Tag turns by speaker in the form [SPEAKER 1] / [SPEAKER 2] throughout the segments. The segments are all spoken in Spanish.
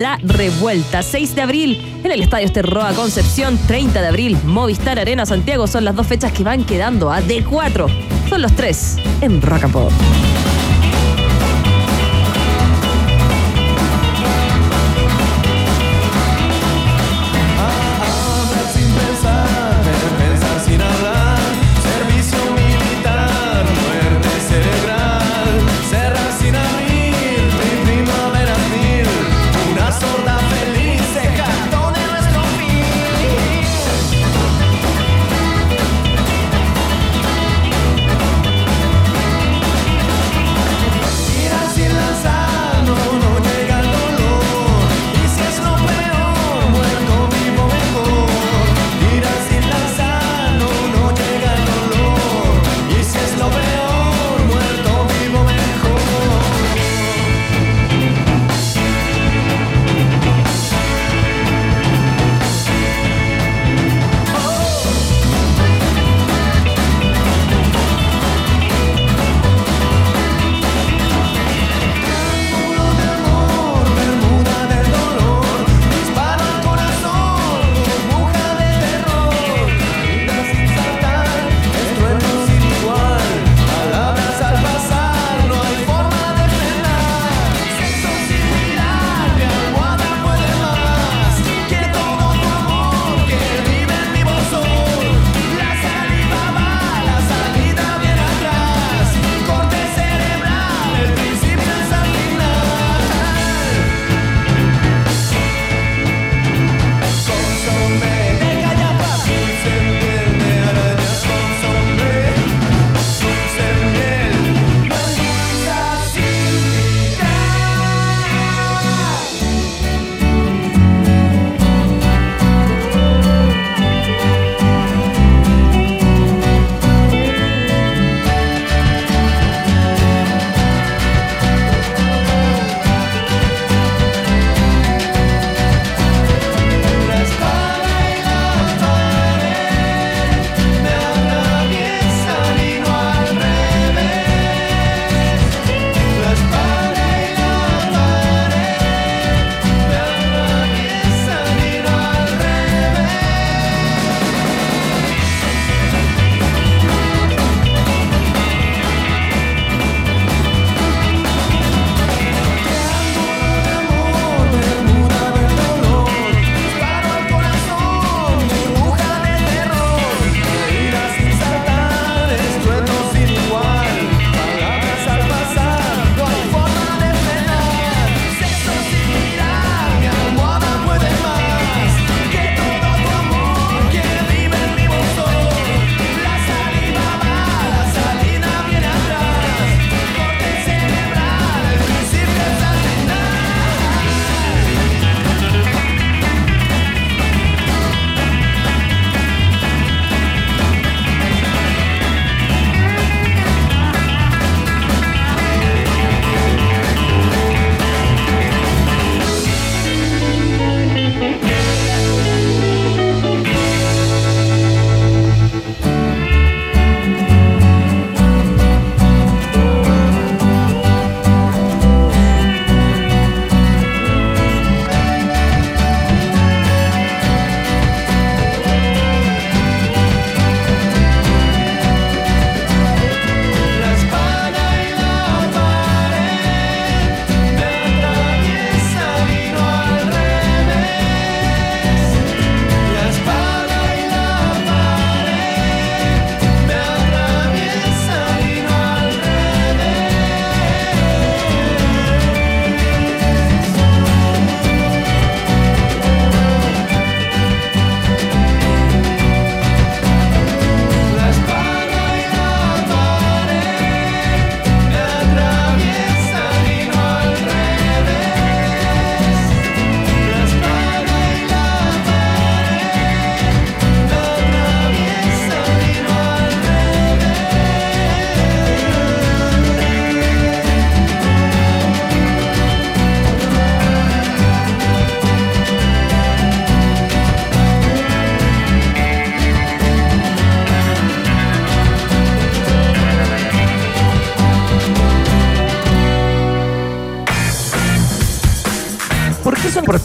[SPEAKER 1] La Revuelta, 6 de abril en el Estadio Esterroa Concepción, 30 de abril Movistar Arena Santiago son las dos fechas que van quedando a D4. Son los tres en Rock.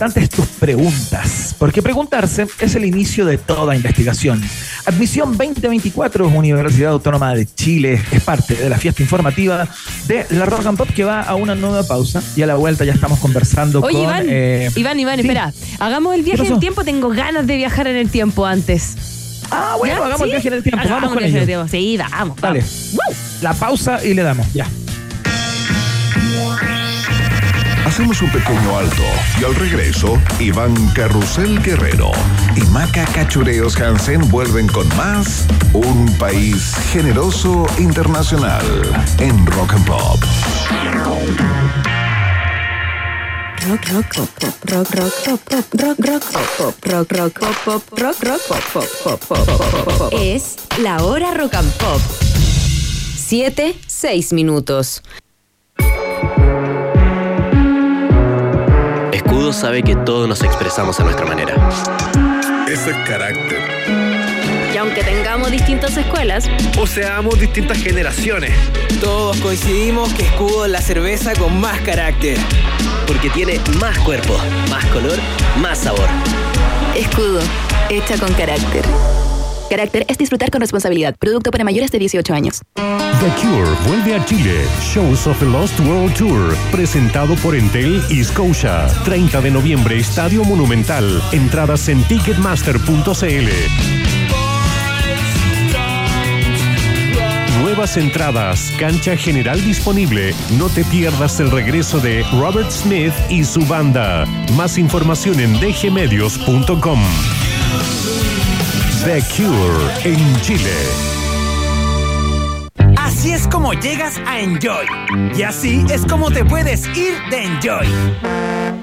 [SPEAKER 2] Importantes tus preguntas, porque preguntarse es el inicio de toda investigación. Admisión 2024, Universidad Autónoma de Chile, es parte de la fiesta informativa de la Rock and Pop que va a una nueva pausa y a la vuelta ya estamos conversando
[SPEAKER 3] Oye,
[SPEAKER 2] con...
[SPEAKER 3] Iván,
[SPEAKER 2] eh,
[SPEAKER 3] Iván, Iván,
[SPEAKER 2] sí.
[SPEAKER 3] espera. Hagamos el viaje
[SPEAKER 2] ¿Qué
[SPEAKER 3] en el tiempo. Tengo ganas de viajar en el tiempo antes.
[SPEAKER 2] Ah, bueno,
[SPEAKER 3] ¿Ya?
[SPEAKER 2] hagamos
[SPEAKER 3] ¿Sí?
[SPEAKER 2] el viaje en el tiempo,
[SPEAKER 3] Hagamos
[SPEAKER 2] vamos con
[SPEAKER 3] el viaje en
[SPEAKER 2] ello.
[SPEAKER 3] el tiempo. Sí, vamos.
[SPEAKER 2] Dale.
[SPEAKER 3] vamos.
[SPEAKER 2] La pausa y le damos, ya.
[SPEAKER 4] Hacemos un pequeño alto y al regreso, Iván Carrusel Guerrero y Maca Cachureos Hansen vuelven con más Un País Generoso Internacional en Rock and Pop.
[SPEAKER 5] Rock, rock, pop, pop, rock, rock, pop, pop, rock, rock, pop, pop, rock, rock, pop, pop, rock, rock, pop, pop, pop, pop, pop, pop.
[SPEAKER 6] Es la hora rock and pop. 7, 6 minutos.
[SPEAKER 7] Escudo sabe que todos nos expresamos a nuestra manera.
[SPEAKER 4] Ese carácter.
[SPEAKER 3] Y aunque tengamos distintas escuelas,
[SPEAKER 8] o seamos distintas generaciones.
[SPEAKER 9] Todos coincidimos que Escudo es la cerveza con más carácter.
[SPEAKER 7] Porque tiene más cuerpo, más color, más sabor.
[SPEAKER 5] Escudo, hecha con carácter. Carácter es disfrutar con responsabilidad. Producto para mayores de 18 años.
[SPEAKER 10] The Cure vuelve a Chile. Shows of the Lost World Tour. Presentado por Entel y Scotia. 30 de noviembre, Estadio Monumental. Entradas en ticketmaster.cl. Nuevas entradas, cancha general disponible. No te pierdas el regreso de Robert Smith y su banda. Más información en dgmedios.com. The Cure en Chile.
[SPEAKER 9] Así es como llegas a Enjoy. Y así es como te puedes ir de Enjoy.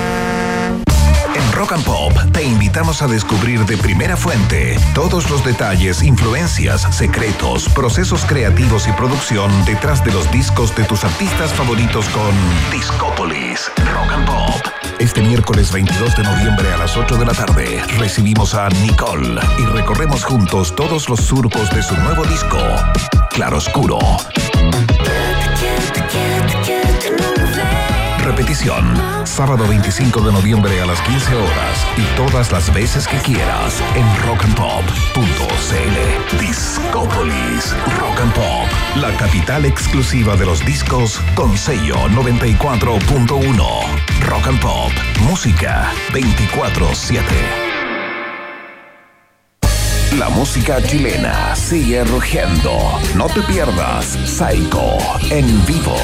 [SPEAKER 4] Rock and Pop te invitamos a descubrir de primera fuente todos los detalles, influencias, secretos, procesos creativos y producción detrás de los discos de tus artistas favoritos con Discópolis Rock and Pop. Este miércoles 22 de noviembre a las 8 de la tarde recibimos a Nicole y recorremos juntos todos los surcos de su nuevo disco, Claroscuro. Sábado 25 de noviembre a las 15 horas y todas las veces que quieras en rockandpop.cl. Discópolis Rock and Pop, la capital exclusiva de los discos con sello 94.1. Rock and Pop, música 24-7. La música chilena sigue rugiendo. No te pierdas Psycho en vivo,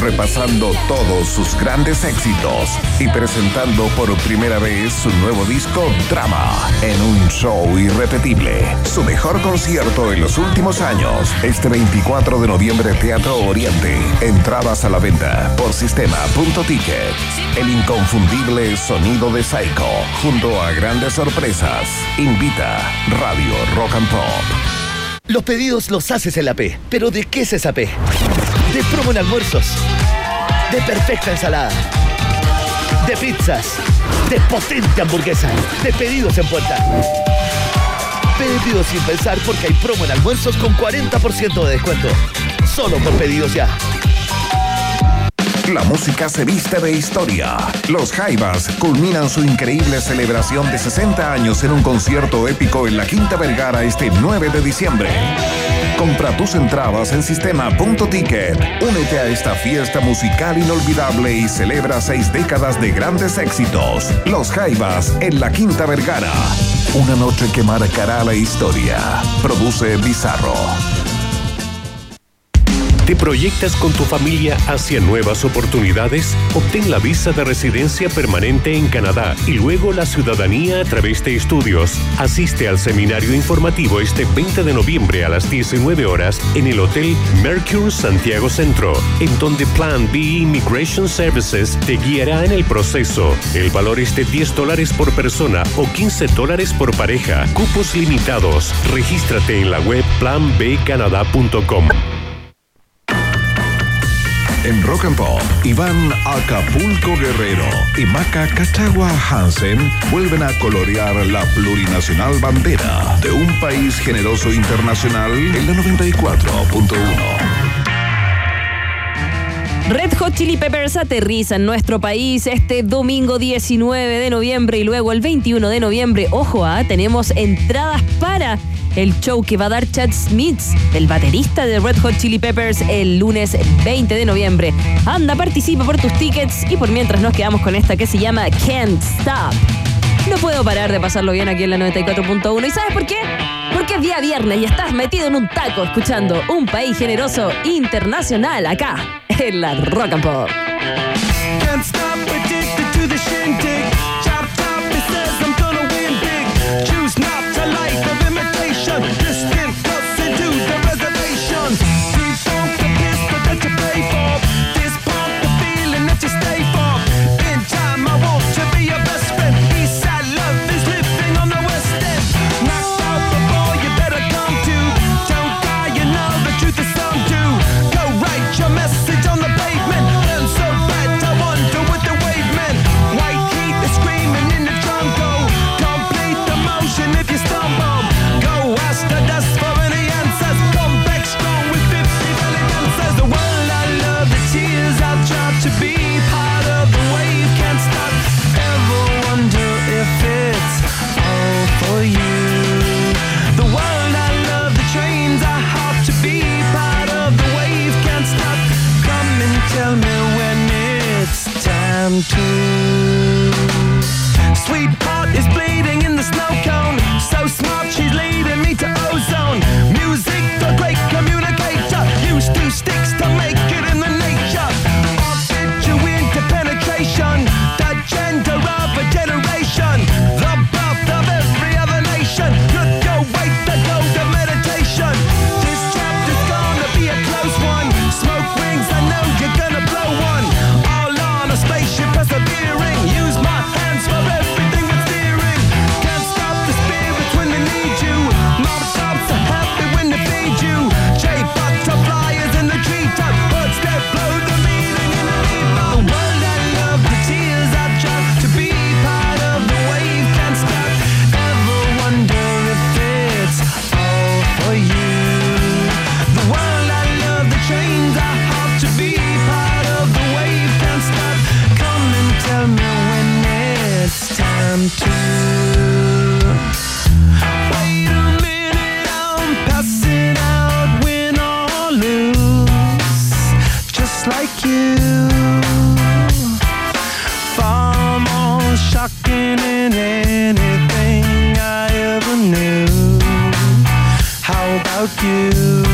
[SPEAKER 4] repasando todos sus grandes éxitos y presentando por primera vez su nuevo disco Drama en un show irrepetible. Su mejor concierto en los últimos años, este 24 de noviembre Teatro Oriente. Entradas a la venta por sistema.ticket. El inconfundible sonido de Psycho junto a grandes sorpresas. Invita Radio Rock and Pop.
[SPEAKER 11] Los pedidos los haces en la P. ¿Pero de qué es esa P? De promo en almuerzos. De perfecta ensalada. De pizzas. De potente hamburguesa. De pedidos en puerta. Pedido sin pensar porque hay promo en almuerzos con 40% de descuento. Solo por pedidos ya.
[SPEAKER 4] La música se viste de historia. Los Jaivas culminan su increíble celebración de 60 años en un concierto épico en la Quinta Vergara este 9 de diciembre. Compra tus entradas en sistema.ticket. Únete a esta fiesta musical inolvidable y celebra seis décadas de grandes éxitos. Los Jaivas en la Quinta Vergara. Una noche que marcará la historia. Produce Bizarro.
[SPEAKER 10] ¿Te proyectas con tu familia hacia nuevas oportunidades? Obtén la visa de residencia permanente en Canadá y luego la ciudadanía a través de estudios. Asiste al seminario informativo este 20 de noviembre a las 19 horas en el Hotel Mercure Santiago Centro, en donde Plan B Immigration Services te guiará en el proceso. El valor es de 10 dólares por persona o 15 dólares por pareja. Cupos limitados. Regístrate en la web planbcanadá.com.
[SPEAKER 4] En Rock and Pop, Iván Acapulco Guerrero y Maca Cachagua Hansen vuelven a colorear la plurinacional bandera de un país generoso internacional en la 94.1.
[SPEAKER 3] Red Hot Chili Peppers aterriza en nuestro país este domingo 19 de noviembre y luego el 21 de noviembre. Ojo, ah, tenemos entradas para el show que va a dar Chad Smith, el baterista de Red Hot Chili Peppers, el lunes 20 de noviembre. Anda, participa por tus tickets y por mientras nos quedamos con esta que se llama Can't Stop. No puedo parar de pasarlo bien aquí en la 94.1. ¿Y sabes por qué? Porque es día viernes y estás metido en un taco escuchando un país generoso internacional acá en la Rock and Pop.
[SPEAKER 1] Can't stop to the. Than anything I ever knew. How about you?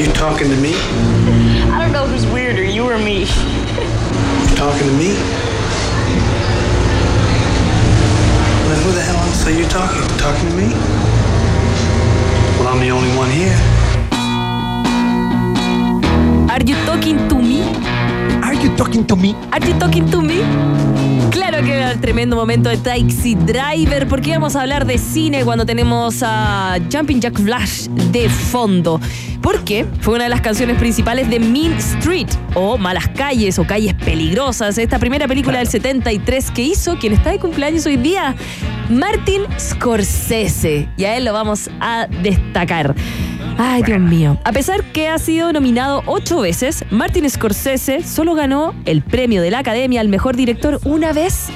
[SPEAKER 12] You talking to me?
[SPEAKER 13] I don't know who's weirder, you or me.
[SPEAKER 12] You talking to me? Then who the hell else are you talking? Talking to me? Well, I'm the only one here.
[SPEAKER 3] Are you talking to me?
[SPEAKER 2] Are you talking to me?
[SPEAKER 3] Are you talking to me? Claro que era el tremendo momento de Taxi Driver, porque vamos a hablar de cine cuando tenemos a Jumping Jack Flash de fondo. Porque fue una de las canciones principales de Mean Street, o Malas Calles, o Calles Peligrosas, esta primera película del 73 que hizo quien está de cumpleaños hoy día, Martin Scorsese. Y a él lo vamos a destacar. Ay, Dios mío. A pesar que ha sido nominado ocho veces, Martin Scorsese solo ganó el premio de la Academia al mejor director una vez.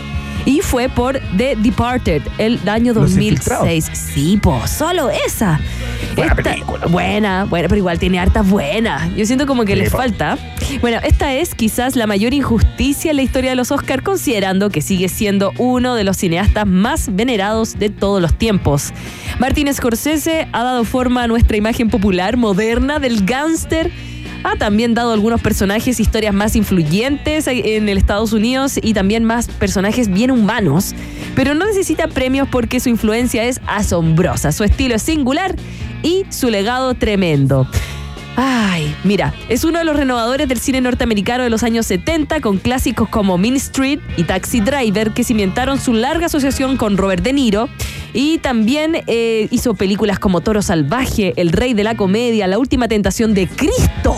[SPEAKER 3] Y fue por The Departed, el año
[SPEAKER 2] Los
[SPEAKER 3] 2006. Sí, po, solo esa.
[SPEAKER 2] Buena
[SPEAKER 3] Esta-
[SPEAKER 2] película.
[SPEAKER 3] Buena, buena, pero igual tiene hartas buenas. Yo siento como que
[SPEAKER 2] Sí,
[SPEAKER 3] les
[SPEAKER 2] po.
[SPEAKER 3] falta. Bueno, esta es quizás la mayor injusticia en la historia de los Oscars, considerando que sigue siendo uno de los cineastas más venerados de todos los tiempos. Martin Scorsese ha dado forma a nuestra imagen popular, moderna, del gángster. Ha también dado algunos personajes, historias más influyentes en el Estados Unidos y también más personajes bien humanos. Pero no necesita premios porque su influencia es asombrosa, su estilo es singular y su legado tremendo. Ay, mira, es uno de los renovadores del cine norteamericano de los años 70 con clásicos como Mean Street y Taxi Driver que cimentaron su larga asociación con Robert De Niro y también eh, hizo películas como Toro Salvaje, El Rey de la Comedia, La Última Tentación de Cristo.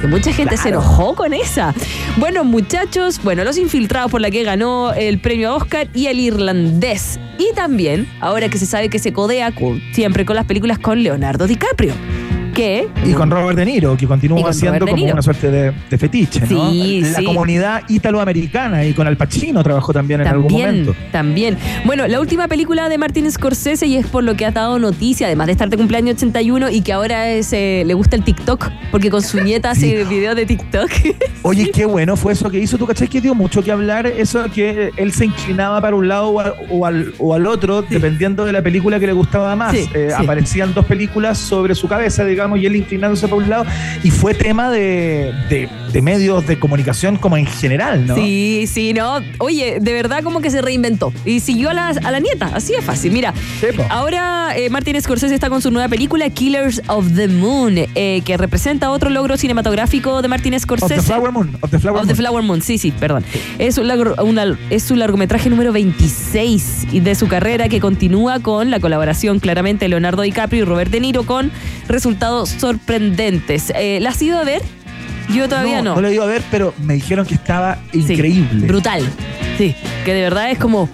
[SPEAKER 3] Que mucha gente se enojó con esa. Bueno, muchachos, bueno, Los Infiltrados por la que ganó el premio Oscar y El Irlandés. Y también, ahora que se sabe que se codea siempre con las películas con Leonardo DiCaprio. Que
[SPEAKER 2] Y con Robert De Niro, que continúa
[SPEAKER 3] con
[SPEAKER 2] siendo como una suerte de, de fetiche, ¿no?
[SPEAKER 3] Sí,
[SPEAKER 2] la
[SPEAKER 3] sí.
[SPEAKER 2] comunidad italoamericana y con Al Pacino trabajó también en algún momento.
[SPEAKER 3] también. Bueno, la última película de Martin Scorsese y es por lo que ha dado noticia, además de estar de cumpleaños 81 y que ahora es, eh, le gusta el TikTok, porque con su nieta hace videos de TikTok.
[SPEAKER 2] Oye, qué bueno fue eso que hizo. ¿Tú cachai que dio mucho que hablar? Eso que él se inclinaba para un lado o, a- o al, o al otro, dependiendo de la película que le gustaba más. Eh. Aparecían dos películas sobre su cabeza, digamos, y él inclinándose para un lado. Y fue tema de, de- de medios de comunicación como en general, ¿no?
[SPEAKER 3] Sí, sí, no. Oye, de verdad como que se reinventó y siguió a la, a la nieta. Así es fácil. Mira, ahora eh, Martin Scorsese está con su nueva película Killers of the Moon, eh, que representa otro logro cinematográfico de Martin
[SPEAKER 2] Of
[SPEAKER 3] Scorsese.
[SPEAKER 2] the Flower Moon. Of the Flower
[SPEAKER 3] Of the
[SPEAKER 2] Moon.
[SPEAKER 3] Flower Moon, sí, sí, perdón. Es, un largo- una- es su largometraje número 26 y de su carrera que continúa con la colaboración claramente de Leonardo DiCaprio y Robert De Niro con resultados sorprendentes. Eh, ¿La has ido a ver? Yo todavía no.
[SPEAKER 2] No lo he ido a ver, pero me dijeron que estaba increíble.
[SPEAKER 3] Brutal. Sí, que de verdad es como...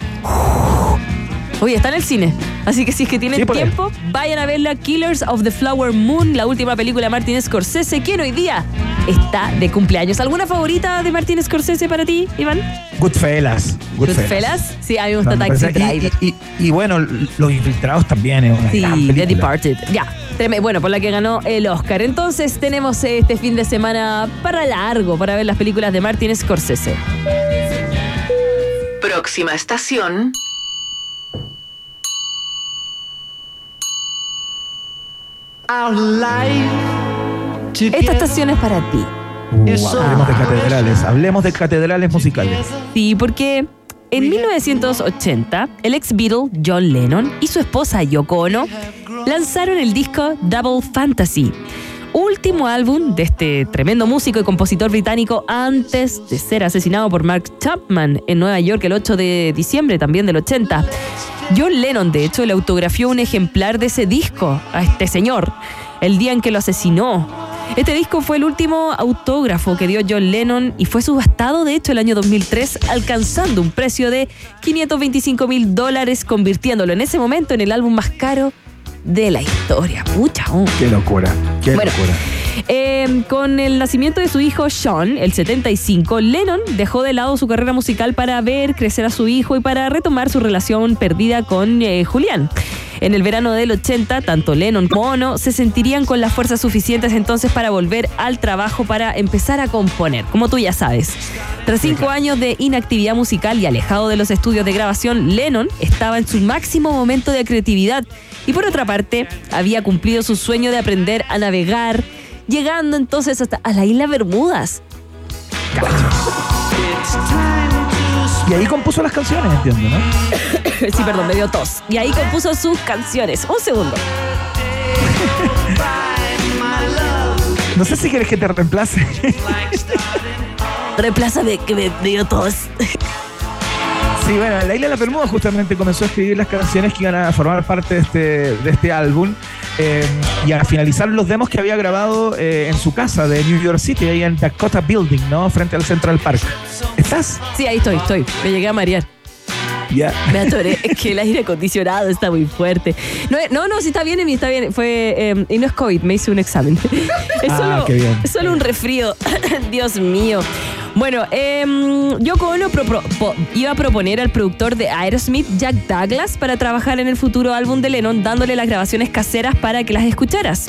[SPEAKER 3] Oye, está en el cine. Así que si es que tienen
[SPEAKER 2] Sí, ahí.
[SPEAKER 3] tiempo, vayan a verla Killers of the Flower Moon, la última película de Martin Scorsese, quien hoy día está de cumpleaños. ¿Alguna favorita de Martin Scorsese para ti, Iván?
[SPEAKER 2] Goodfellas.
[SPEAKER 3] Goodfellas. Sí, a mí me gusta
[SPEAKER 2] No,
[SPEAKER 3] Taxi Driver.
[SPEAKER 2] Y, y- y bueno, Los Infiltrados también es una
[SPEAKER 3] Sí,
[SPEAKER 2] gran
[SPEAKER 3] The. Departed. Ya. Bueno, por la que ganó el Oscar. Entonces tenemos este fin de semana para largo para ver las películas de Martin Scorsese.
[SPEAKER 6] Próxima estación.
[SPEAKER 3] Esta estación es para ti.
[SPEAKER 2] Hablemos de catedrales, hablemos de catedrales musicales.
[SPEAKER 3] Sí, porque en 1980, el ex Beatle John Lennon y su esposa Yoko Ono lanzaron el disco Double Fantasy, último álbum de este tremendo músico y compositor británico antes de ser asesinado por Mark Chapman en Nueva York el 8 de diciembre también del 80. John Lennon, de hecho, le autografió un ejemplar de ese disco a este señor el día en que lo asesinó. Este disco fue el último autógrafo que dio John Lennon y fue subastado, de hecho, el año 2003, alcanzando un precio de 525 mil dólares, convirtiéndolo en ese momento en el álbum más caro de la historia. Pucha, oh.
[SPEAKER 2] Qué locura, qué
[SPEAKER 3] Bueno,
[SPEAKER 2] locura.
[SPEAKER 3] Eh, con el nacimiento de su hijo Sean, el 75, Lennon dejó de lado su carrera musical para ver crecer a su hijo y para retomar su relación perdida con eh, Julián. En el verano del 80, tanto Lennon como Ono se sentirían con las fuerzas suficientes entonces para volver al trabajo para empezar a componer, como tú ya sabes. Tras cinco años de inactividad musical y alejado de los estudios de grabación, Lennon estaba en su máximo momento de creatividad y por otra parte había cumplido su sueño de aprender a navegar, llegando entonces hasta a la isla Bermudas.
[SPEAKER 2] Y ahí compuso las canciones, entiendo, ¿no?
[SPEAKER 3] sí, perdón, me dio tos. Y ahí compuso sus canciones. Un segundo.
[SPEAKER 2] No sé si quieres que te reemplace.
[SPEAKER 3] Reemplázame, que me dio tos.
[SPEAKER 2] Sí, bueno, la Isla de la Bermuda justamente comenzó a escribir las canciones que iban a formar parte de este, de este álbum eh, y a finalizar los demos que había grabado eh, en su casa de New York City, ahí en Dakota Building, ¿no? Frente al Central Park. ¿Estás?
[SPEAKER 3] Sí, ahí estoy, estoy. Me llegué a marear.
[SPEAKER 2] Ya.
[SPEAKER 3] Me atoré. Es que el aire acondicionado está muy fuerte. No, no, no, sí está bien, Emi, está bien. Fue, eh, y no es COVID, me hice un examen. Es
[SPEAKER 2] Ah,
[SPEAKER 3] solo,
[SPEAKER 2] qué bien.
[SPEAKER 3] es solo un resfrío. Dios mío. Bueno, eh, Yoko Ono pro- pro- po- iba a proponer al productor de Aerosmith, Jack Douglas, para trabajar en el futuro álbum de Lennon, dándole las grabaciones caseras para que las escucharas.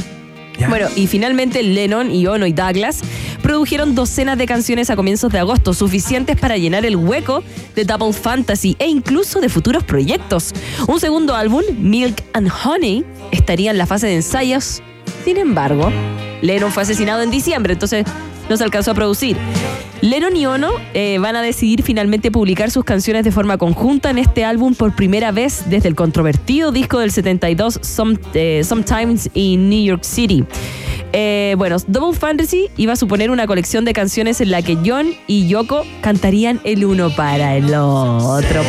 [SPEAKER 3] Bueno, y finalmente Lennon y Ono y Douglas produjeron docenas de canciones a comienzos de agosto, suficientes para llenar el hueco de Double Fantasy e incluso de futuros proyectos. Un segundo álbum, Milk and Honey, estaría en la fase de ensayos. Sin embargo, Lennon fue asesinado en diciembre, entonces no se alcanzó a producir. Lennon y Ono eh, van a decidir finalmente publicar sus canciones de forma conjunta en este álbum por primera vez desde el controvertido disco del 72 Some- eh, Sometimes in New York City. Eh, bueno, Double Fantasy iba a suponer una colección de canciones en la que John y Yoko cantarían el uno para el otro.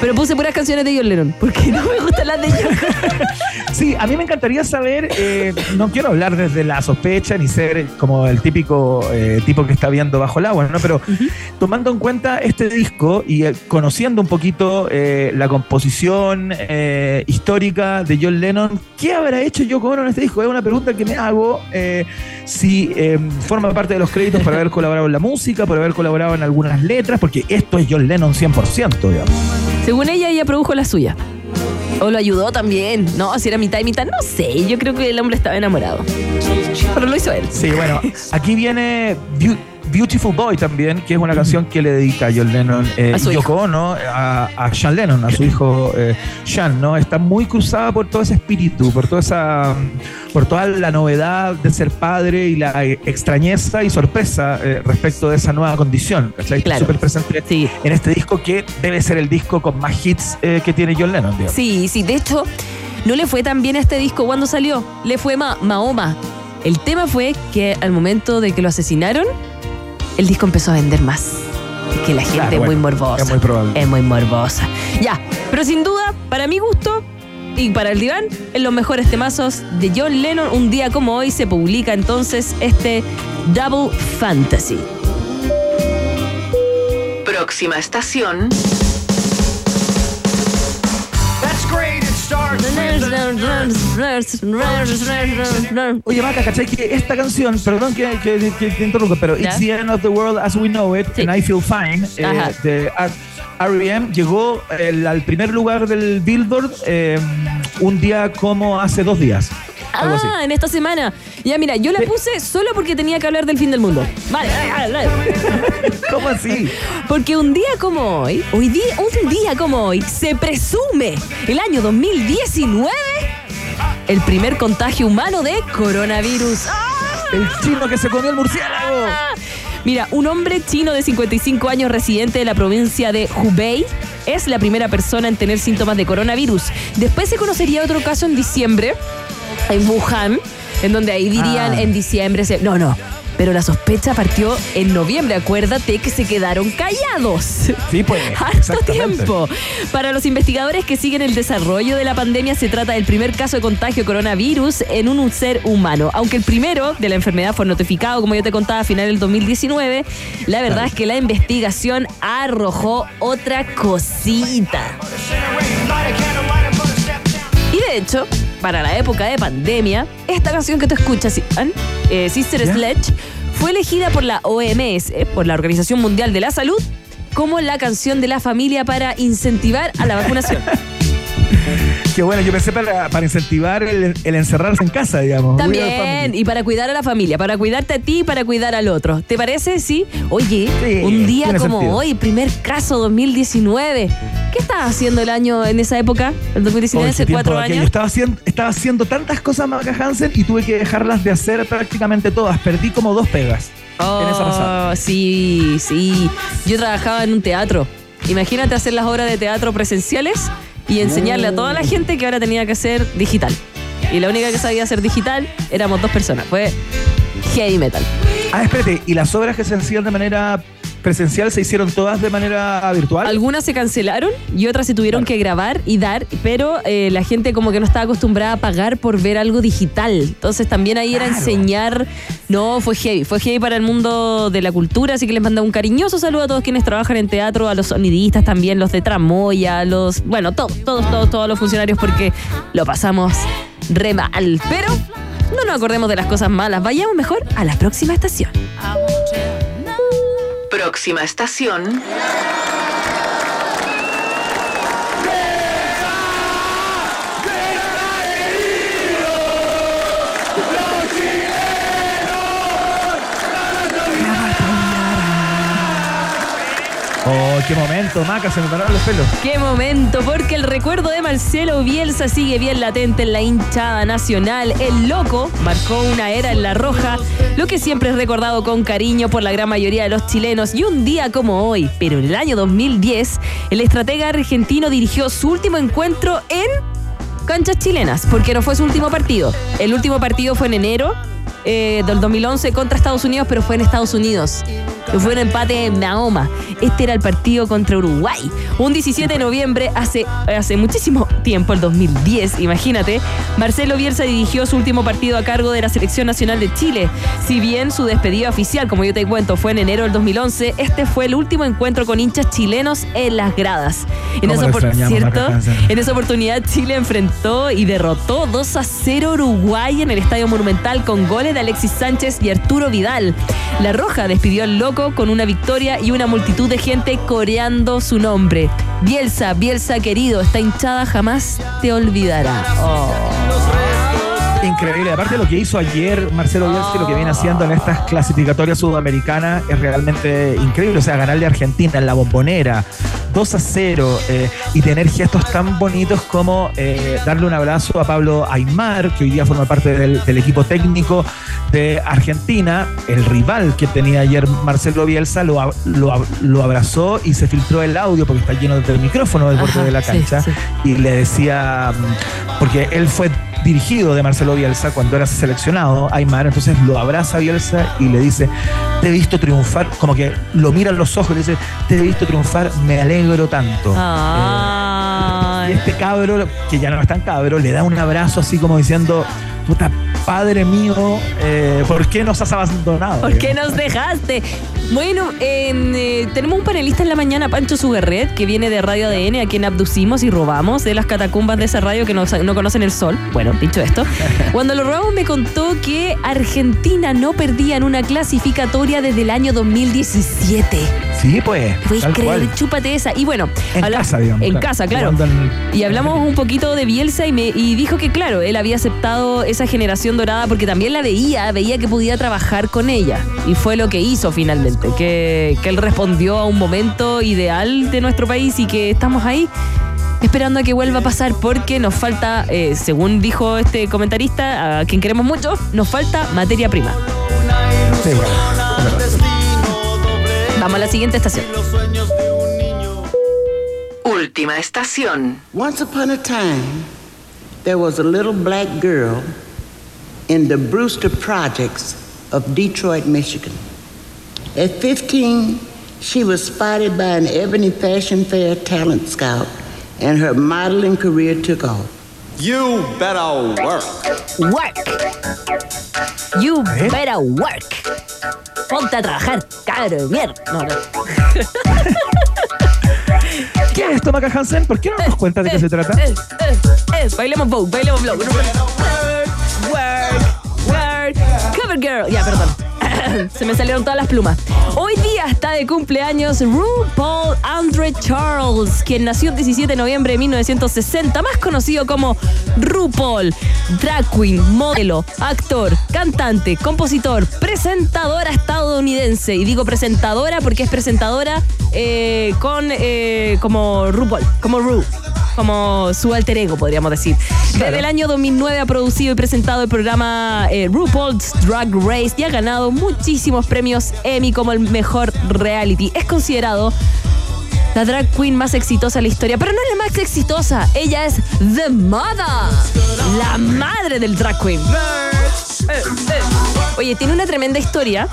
[SPEAKER 3] Pero puse puras canciones de John Lennon, porque no me gustan las de Yoko.
[SPEAKER 2] Sí, a mí me encantaría saber, no quiero hablar desde la sospecha ni ser como el típico tipo que está viendo bajo el agua, Pero tomando en cuenta este disco y eh, conociendo un poquito eh, la composición eh, histórica de John Lennon, ¿qué habrá hecho Yoko Ono en este disco? Es una pregunta que me hago si eh, forma parte de los créditos por haber colaborado en la música, por haber colaborado en algunas letras, porque esto es John Lennon 100%, digamos.
[SPEAKER 3] Según ella, ella produjo la suya. O lo ayudó también. No, si era mitad y mitad, no sé. Yo creo que el hombre estaba enamorado. Pero lo hizo él.
[SPEAKER 2] Sí, bueno, aquí viene Beautiful Boy también, que es una canción que le dedica John Lennon, eh,
[SPEAKER 3] A
[SPEAKER 2] Yoko Ono, a, a Sean Lennon, a su hijo eh, Sean, ¿no? Está muy cruzada por todo ese espíritu, por toda esa, por toda la novedad de ser padre y la eh, extrañeza y sorpresa eh, respecto de esa nueva condición, ¿cachai?
[SPEAKER 3] Claro.
[SPEAKER 2] súper presente en este disco que debe ser el disco con más hits eh, que tiene John Lennon, digamos.
[SPEAKER 3] Sí, sí. De hecho, no le fue tan bien a este disco cuando salió. Le fue ma Mahoma. El tema fue que al momento de que lo asesinaron, el disco empezó a vender más. Es que la gente
[SPEAKER 2] Claro,
[SPEAKER 3] es muy morbosa.
[SPEAKER 2] es muy probable.
[SPEAKER 3] Es muy morbosa. Ya, pero sin duda, para mi gusto y para el diván, en los mejores temazos de John Lennon, un día como hoy se publica entonces este Double Fantasy.
[SPEAKER 6] Próxima estación.
[SPEAKER 2] Oye, Maca, ¿cachai? Que esta canción, perdón que, que- que te interrumpa, pero. It's the End of the World as We Know It and I Feel Fine eh, de R.E.M. llegó el- al primer lugar del Billboard eh, un día como hace dos días. Algo así.
[SPEAKER 3] Ah, en esta semana. Ya, mira, yo la puse solo porque tenía que hablar del fin del mundo. Vale, vale, vale.
[SPEAKER 2] ¿Cómo así?
[SPEAKER 3] Porque un día como hoy, hoy día, un día como hoy, se presume el año 2019 el primer contagio humano de coronavirus.
[SPEAKER 2] El chino que se comió el murciélago.
[SPEAKER 3] Mira, un hombre chino de 55 años residente de la provincia de Hubei es la primera persona en tener síntomas de coronavirus. Después se conocería otro caso en diciembre en Wuhan, en donde ahí dirían
[SPEAKER 2] Ah.
[SPEAKER 3] en diciembre, se- no, no, Pero la sospecha partió en noviembre. Acuérdate que se quedaron callados.
[SPEAKER 2] Sí, pues.
[SPEAKER 3] Harto tiempo. Para los investigadores que siguen el desarrollo de la pandemia, se trata del primer caso de contagio coronavirus en un ser humano. Aunque el primero de la enfermedad fue notificado, como yo te contaba, a final del 2019, la verdad es que la investigación arrojó otra cosita. Y de hecho, para la época de pandemia, esta canción que tú escuchas, eh, Sister
[SPEAKER 2] ¿Ya?
[SPEAKER 3] Sledge, fue elegida por la OMS, eh, por la Organización Mundial de la Salud, como la canción de la familia para incentivar a la vacunación.
[SPEAKER 2] Qué bueno, yo pensé para, para incentivar el, el encerrarse en casa, digamos.
[SPEAKER 3] También, y para cuidar a la familia, para cuidarte a ti y para cuidar al otro. ¿Te parece? Sí. Oye,
[SPEAKER 2] Sí,
[SPEAKER 3] un día como
[SPEAKER 2] sentido.
[SPEAKER 3] hoy, primer caso 2019. ¿Qué estabas haciendo el año en esa época? El 2019,
[SPEAKER 2] Oye,
[SPEAKER 3] hace cuatro años.
[SPEAKER 2] Estaba haciendo, estaba haciendo tantas cosas, Maca Hansen, y tuve que dejarlas de hacer prácticamente todas. Perdí como dos pegas en esa pasada.
[SPEAKER 3] Oh, sí, sí. Yo trabajaba en un teatro. Imagínate hacer las obras de teatro presenciales y enseñarle a toda la gente que ahora tenía que hacer digital. Y la única que sabía hacer digital éramos dos personas. Fue heavy metal.
[SPEAKER 2] Ah, espérate, ¿y las obras que se hacían de manera presencial se hicieron todas de manera virtual?
[SPEAKER 3] Algunas se cancelaron y otras se tuvieron que grabar y dar, pero eh, la gente como que no estaba acostumbrada a pagar por ver algo digital. Entonces también ahí era enseñar. No, fue heavy. Fue heavy para el mundo de la cultura, así que les mando un cariñoso saludo a todos quienes trabajan en teatro, a los sonidistas también, los de Tramoya, a los. Bueno, todos, todos, todos, todos los funcionarios porque lo pasamos re mal. Pero no nos acordemos de las cosas malas. Vayamos mejor a la próxima estación.
[SPEAKER 6] Próxima estación.
[SPEAKER 2] Qué momento, Maca, se me pararon los pelos.
[SPEAKER 3] Qué momento, porque el recuerdo de Marcelo Bielsa sigue bien latente en la hinchada nacional. El loco marcó una era en la roja, lo que siempre es recordado con cariño por la gran mayoría de los chilenos. Y un día como hoy, pero en el año 2010, el estratega argentino dirigió su último encuentro en canchas chilenas, porque no fue su último partido. El último partido fue en enero eh, del 2011 contra Estados Unidos, pero fue en Estados Unidos. Fue un empate en Mahoma. Este era el partido contra Uruguay. Un 17 de noviembre, hace, hace muchísimo tiempo, el 2010, imagínate, Marcelo Bielsa dirigió su último partido a cargo de la Selección Nacional de Chile. Si bien su despedida oficial, como yo te cuento, fue en enero del 2011, este fue el último encuentro con hinchas chilenos en las gradas. En
[SPEAKER 2] ¿Cómo
[SPEAKER 3] esa, por cierto, en esa oportunidad Chile enfrentó y derrotó 2 a 0 a Uruguay en el Estadio Monumental con goles de Alexis Sánchez y Arturo Vidal. La Roja despidió al loco con una victoria y una multitud de gente coreando su nombre. Bielsa, Bielsa querido, esta hinchada jamás te olvidará. Oh.
[SPEAKER 2] Increíble. Aparte lo que hizo ayer Marcelo Bielsa y lo que viene haciendo en estas clasificatorias sudamericanas es realmente increíble. O sea, ganarle a Argentina en la bombonera, 2 a 0, eh, y tener gestos tan bonitos como eh, darle un abrazo a Pablo Aymar, que hoy día forma parte del, del equipo técnico de Argentina. El rival que tenía ayer Marcelo Bielsa lo, lo, abrazó y se filtró el audio porque está lleno del micrófono del borde de la cancha.
[SPEAKER 3] sí.
[SPEAKER 2] Y le decía, mm, porque él fue dirigido de Marcelo Bielsa cuando era seleccionado, Aymar, entonces lo abraza a Bielsa y le dice, te he visto triunfar, como que lo mira en los ojos y le dice, te he visto triunfar, me alegro tanto.
[SPEAKER 3] Ah.
[SPEAKER 2] Eh, y este cabro, que ya no es tan cabro, le da un abrazo así como diciendo, puta, padre mío, eh, ¿por qué nos has abandonado?
[SPEAKER 3] ¿Por qué nos dejaste? Bueno, en, eh, tenemos un panelista en la mañana, Pancho Sugarret, que viene de Radio ADN, a quien abducimos y robamos de las catacumbas de esa radio que no, no conocen el sol. Bueno, dicho esto, cuando lo robamos me contó que Argentina no perdía en una clasificatoria desde el año 2017.
[SPEAKER 2] Sí, pues,
[SPEAKER 3] ¿Puedes creer?
[SPEAKER 2] cual.
[SPEAKER 3] Chúpate esa. Y bueno,
[SPEAKER 2] En
[SPEAKER 3] habla-
[SPEAKER 2] casa, digamos.
[SPEAKER 3] En
[SPEAKER 2] claro.
[SPEAKER 3] casa, claro. Y hablamos un poquito de Bielsa y, me, y dijo que, claro, él había aceptado esa generación dorada porque también la veía, veía que podía trabajar con ella. Y fue lo que hizo finalmente, que, que él respondió a un momento ideal de nuestro país y que estamos ahí esperando a que vuelva a pasar porque nos falta, eh, según dijo este comentarista, a quien queremos mucho, nos falta materia prima.
[SPEAKER 2] Sí, bueno.
[SPEAKER 3] Vamos a la siguiente estación.
[SPEAKER 6] Última estación.
[SPEAKER 14] Once upon a time, there was a little black girl in the Brewster Projects of Detroit, Michigan. At 15, she was spotted by an Ebony Fashion Fair talent scout, and her modeling career took off.
[SPEAKER 1] You better work.
[SPEAKER 3] Work. You better work. Ponte a trabajar, cabro de mierda. No, no.
[SPEAKER 2] ¿Qué es esto, Maca Hansen? ¿Por qué no nos cuentas de qué se trata?
[SPEAKER 3] Eh, eh, eh, bailemos Vogue, bailemos Vogue. Work, work, work. Cover girl. Ya, perdón. Se me salieron todas las plumas. Hoy día está de cumpleaños RuPaul Andre Charles, quien nació el 17 de noviembre de 1960, más conocido como RuPaul, drag queen, modelo, actor, cantante, compositor, presentadora estadounidense. Y digo presentadora porque es presentadora eh, con eh, como RuPaul, como Ru como su alter ego, podríamos decir. Desde el año 2009 ha producido y presentado el programa eh, RuPaul's Drag Race y ha ganado muchísimos premios Emmy como el mejor reality. Es considerado la drag queen más exitosa de la historia, pero no es la más exitosa. Ella es The Mother, la madre del drag queen. Oye, tiene una tremenda historia.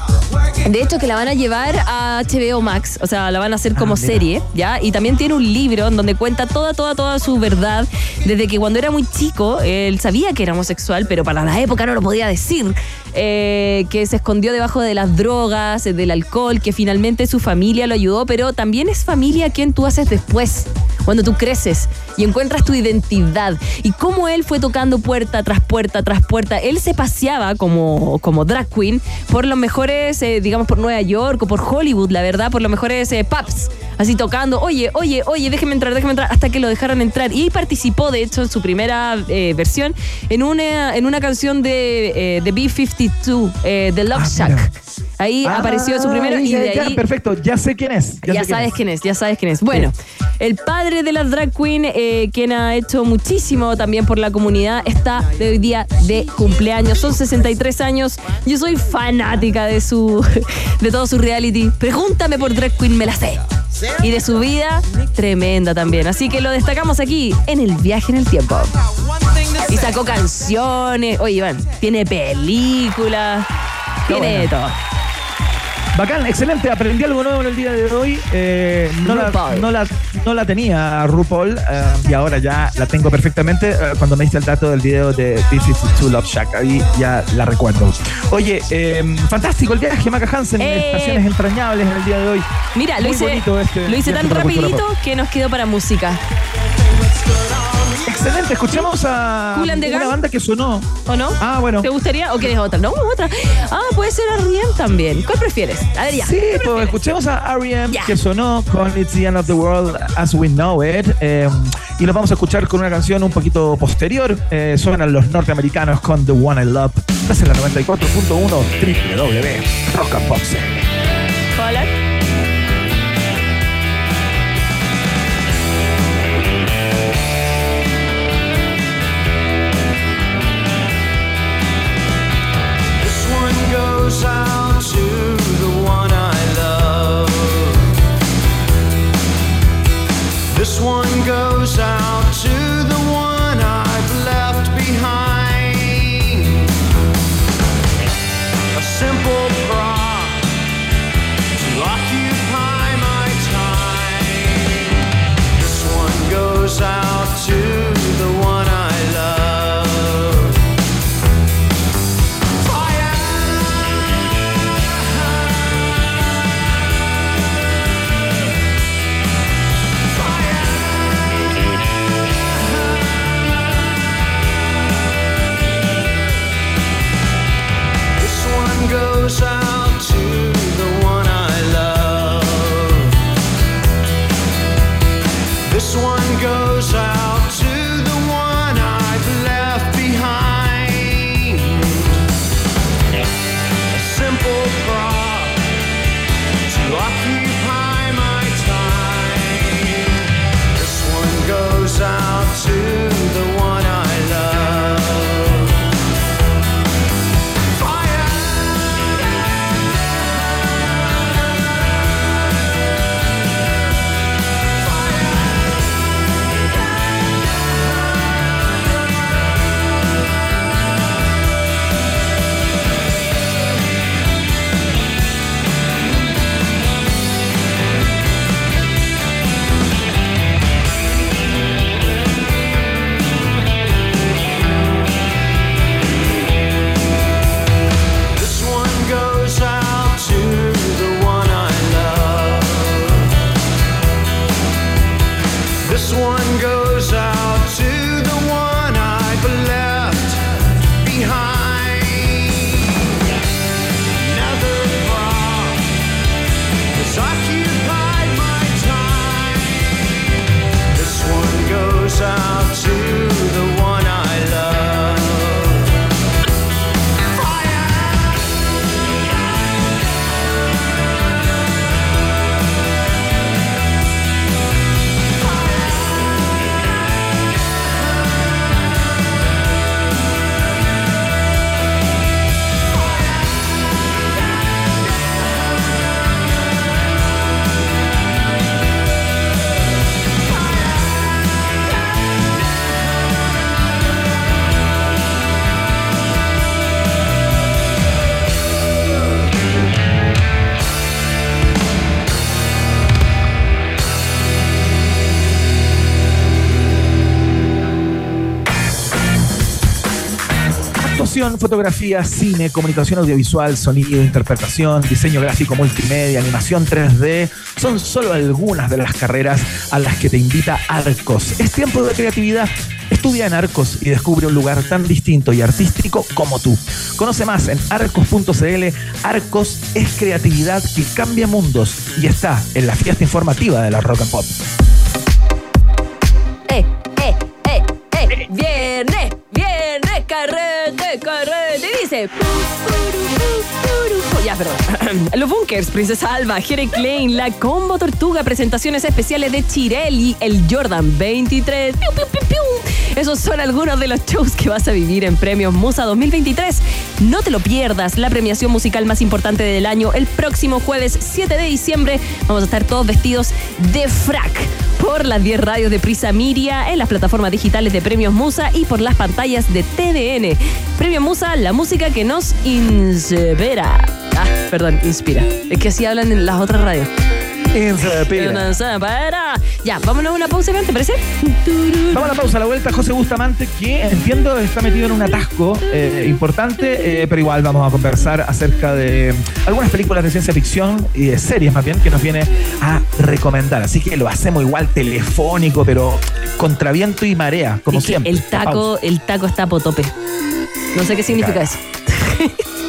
[SPEAKER 3] De hecho, que la van a llevar a HBO Max, o sea, la van a hacer como serie, ¿ya? Y también tiene un libro en donde cuenta toda, toda, toda su verdad. Desde que cuando era muy chico, él sabía que era homosexual, pero para la época no lo podía decir. Eh, que se escondió debajo de las drogas, eh, del alcohol, que finalmente su familia lo ayudó, pero también es familia quien tú haces después, cuando tú creces y encuentras tu identidad. Y cómo él fue tocando puerta tras puerta tras puerta. Él se paseaba como, como drag queen por los mejores, eh, digamos, por Nueva York o por Hollywood, la verdad, por los mejores eh, pubs. Así tocando, oye, oye, oye, déjeme entrar, déjeme entrar, hasta que lo dejaron entrar. Y participó, de hecho, en su primera eh, versión en una, en una canción de, eh, de B-52, eh, The Love Shack. Ahí
[SPEAKER 2] Ah,
[SPEAKER 3] apareció su primero y de
[SPEAKER 2] ya,
[SPEAKER 3] ahí
[SPEAKER 2] perfecto, ya sé quién es.
[SPEAKER 3] ya,
[SPEAKER 2] sé quién
[SPEAKER 3] sabes
[SPEAKER 2] es.
[SPEAKER 3] quién es, ya sabes quién es. Bueno, el padre de la drag queen, quien ha hecho muchísimo también por la comunidad, está de hoy día de cumpleaños. Son 63 años. Yo soy fanática de su de todo su reality. Pregúntame por drag queen, me la sé. Y de su vida, tremenda también. Así que lo destacamos aquí en el viaje en el tiempo. Y sacó canciones. Oye, Iván, tiene películas. Tiene todo.
[SPEAKER 2] Bacán, excelente. Aprendí algo nuevo en el día de hoy. Eh, no, la, no, la, no la tenía RuPaul eh, y ahora ya la tengo perfectamente. eh, cuando me diste el dato del video de This is Two Love Shack, ahí ya la recuerdo. Oye, eh, fantástico el viaje, Maca Hansen.
[SPEAKER 3] Eh.
[SPEAKER 2] Estaciones entrañables en el día de hoy.
[SPEAKER 3] Mira, lo
[SPEAKER 2] Muy
[SPEAKER 3] hice,
[SPEAKER 2] bonito este
[SPEAKER 3] lo hice tan rapidito que nos quedó para música.
[SPEAKER 2] Excelente, escuchamos a
[SPEAKER 3] Cool and the
[SPEAKER 2] una
[SPEAKER 3] Gang.
[SPEAKER 2] banda que sonó.
[SPEAKER 3] ¿O no?
[SPEAKER 2] Ah, bueno.
[SPEAKER 3] ¿Te gustaría? ¿O quieres otra? No, otra. Ah, puede ser R.E.M. también. ¿Cuál prefieres? A ver, ya.
[SPEAKER 2] Sí,
[SPEAKER 3] ¿Qué
[SPEAKER 2] pues
[SPEAKER 3] prefieres?
[SPEAKER 2] escuchemos a R.E.M.
[SPEAKER 3] Ya.
[SPEAKER 2] que sonó con It's the End of the World as We Know It. eh, y nos vamos a escuchar con una canción un poquito posterior. eh, suenan los norteamericanos con The One I Love. Estás en la 94.1 www. Rock and Pop.
[SPEAKER 3] Hola.
[SPEAKER 1] Goes out
[SPEAKER 2] Fotografía, cine, comunicación audiovisual, sonido, interpretación, diseño gráfico multimedia, animación 3D, son solo algunas de las carreras a las que te invita Arcos. Es tiempo de creatividad. Estudia en Arcos y descubre un lugar tan distinto y artístico como tú. Conoce más en arcos.cl. Arcos es creatividad que cambia mundos y está en la fiesta informativa de la Rock and Pop.
[SPEAKER 3] Carrete! Y dice... Ya, perdón. Los Bunkers, Princesa Alba, Jere Klein, La Combo Tortuga, presentaciones especiales de Chirelli, el Jordan 23. Piu, piu, piu, piu. Esos son algunos de los shows que vas a vivir en Premios Musa 2023. No te lo pierdas, la premiación musical más importante del año, el próximo jueves 7 de diciembre. Vamos a estar todos vestidos de frac por las 10 radios de Prisa Miria, en las plataformas digitales de Premios Musa y por las pantallas de TDN. Premio Musa, la música que nos inspira. Ah, perdón, inspira. Es que así hablan en las otras radios. Inspira. Ya, vámonos a una pausa, ¿te parece?
[SPEAKER 2] Vamos a la pausa, a la vuelta José Bustamante, que entiendo está metido en un atasco eh, importante, eh, pero igual vamos a conversar acerca de algunas películas de ciencia ficción y de series más bien que nos viene a recomendar. Así que lo hacemos igual telefónico, pero contra viento y marea, como
[SPEAKER 3] que
[SPEAKER 2] siempre.
[SPEAKER 3] El taco, el taco está a potope. No sé qué significa eso.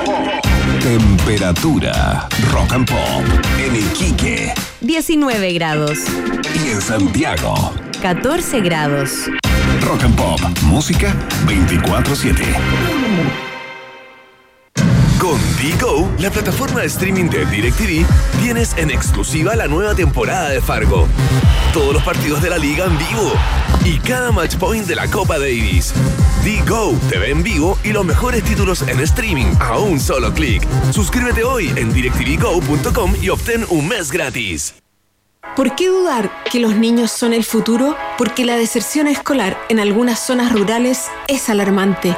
[SPEAKER 4] Temperatura rock and pop en Iquique
[SPEAKER 6] 19 grados.
[SPEAKER 4] y en Santiago.
[SPEAKER 6] 14 grados.
[SPEAKER 4] Rock and Pop, música 24/7.
[SPEAKER 15] Con Digo, la plataforma de streaming de DirecTV, tienes en exclusiva la nueva temporada de Fargo. Todos los partidos de la liga en vivo y cada match point de la Copa Davis. Digo te ve en vivo y los mejores títulos en streaming a un solo clic. Suscríbete hoy en directvgo.com y obtén un mes gratis.
[SPEAKER 16] ¿Por qué dudar que los niños son el futuro? Porque la deserción escolar en algunas zonas rurales es alarmante.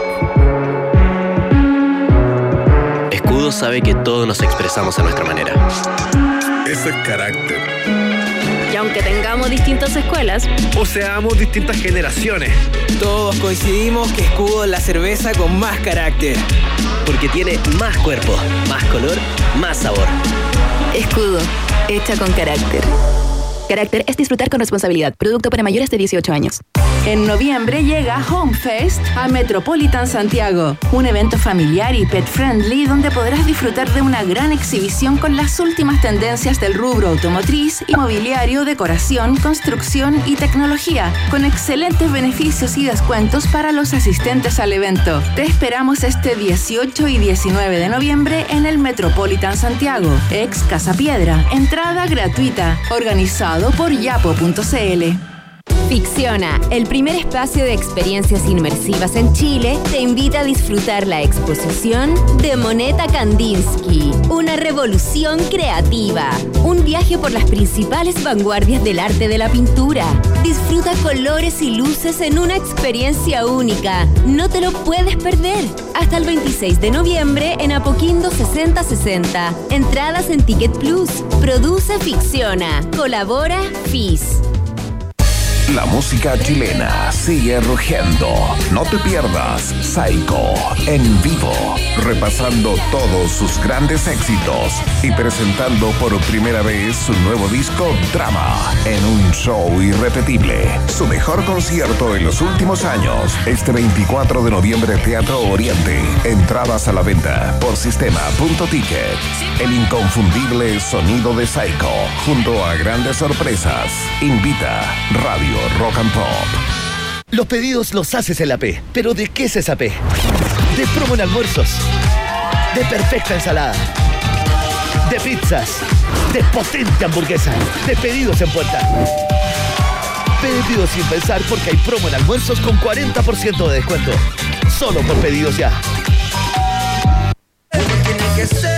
[SPEAKER 7] Sabe que todos nos expresamos a nuestra manera.
[SPEAKER 15] Eso es carácter.
[SPEAKER 3] Y aunque tengamos distintas escuelas,
[SPEAKER 8] O seamos distintas generaciones.
[SPEAKER 9] Todos coincidimos que Escudo es la cerveza con más carácter.
[SPEAKER 7] Porque tiene más cuerpo, más color, más sabor.
[SPEAKER 17] Escudo, hecha con carácter. Carácter es disfrutar con responsabilidad. Producto para mayores de 18 años.
[SPEAKER 18] En noviembre llega Home Fest a Metropolitan Santiago, un evento familiar y pet friendly donde podrás disfrutar de una gran exhibición con las últimas tendencias del rubro automotriz, inmobiliario, decoración, construcción y tecnología, con excelentes beneficios y descuentos para los asistentes al evento. Te esperamos este 18 y 19 de noviembre en el Metropolitan Santiago, ex Casa Piedra. Entrada gratuita, organizado por yapo.cl.
[SPEAKER 6] Ficciona, el primer espacio de experiencias inmersivas en Chile, te invita a disfrutar la exposición de Moneta Kandinsky, una revolución creativa, un viaje por las principales vanguardias del arte de la pintura. Disfruta colores y luces en una experiencia única. No te lo puedes perder. Hasta el 26 de noviembre en Apoquindo 6060. Entradas en Ticket Plus. Produce Ficciona. Colabora FIS.
[SPEAKER 4] La música chilena sigue rugiendo. No te pierdas Psycho en vivo, repasando todos sus grandes éxitos y presentando por primera vez su nuevo disco Drama en un show irrepetible. Su mejor concierto en los últimos años, este 24 de noviembre Teatro Oriente. Entradas a la venta por sistema.ticket. El inconfundible sonido de Psycho junto a grandes sorpresas. Invita Radio Rock and Pop.
[SPEAKER 11] Los pedidos los haces en la P. ¿Pero de qué es esa P? De promo en almuerzos. De perfecta ensalada. De pizzas. De potente hamburguesa. De pedidos en puerta. Pedidos sin pensar porque hay promo en almuerzos con 40% de descuento. Solo por pedidos ya.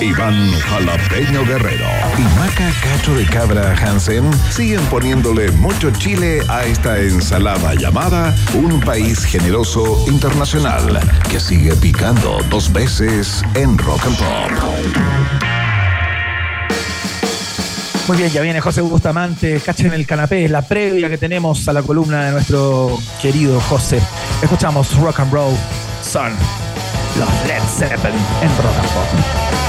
[SPEAKER 4] Iván Jalapeño Guerrero y Maca Cacho de Cabra Hansen siguen poniéndole mucho chile a esta ensalada llamada Un País Generoso Internacional que sigue picando dos veces en Rock and Pop.
[SPEAKER 2] Muy bien, ya viene José Bustamante, cachen el canapé, la previa que tenemos a la columna de nuestro querido José. Escuchamos Rock and Roll Son, los Led Zeppelin en Rock and Pop.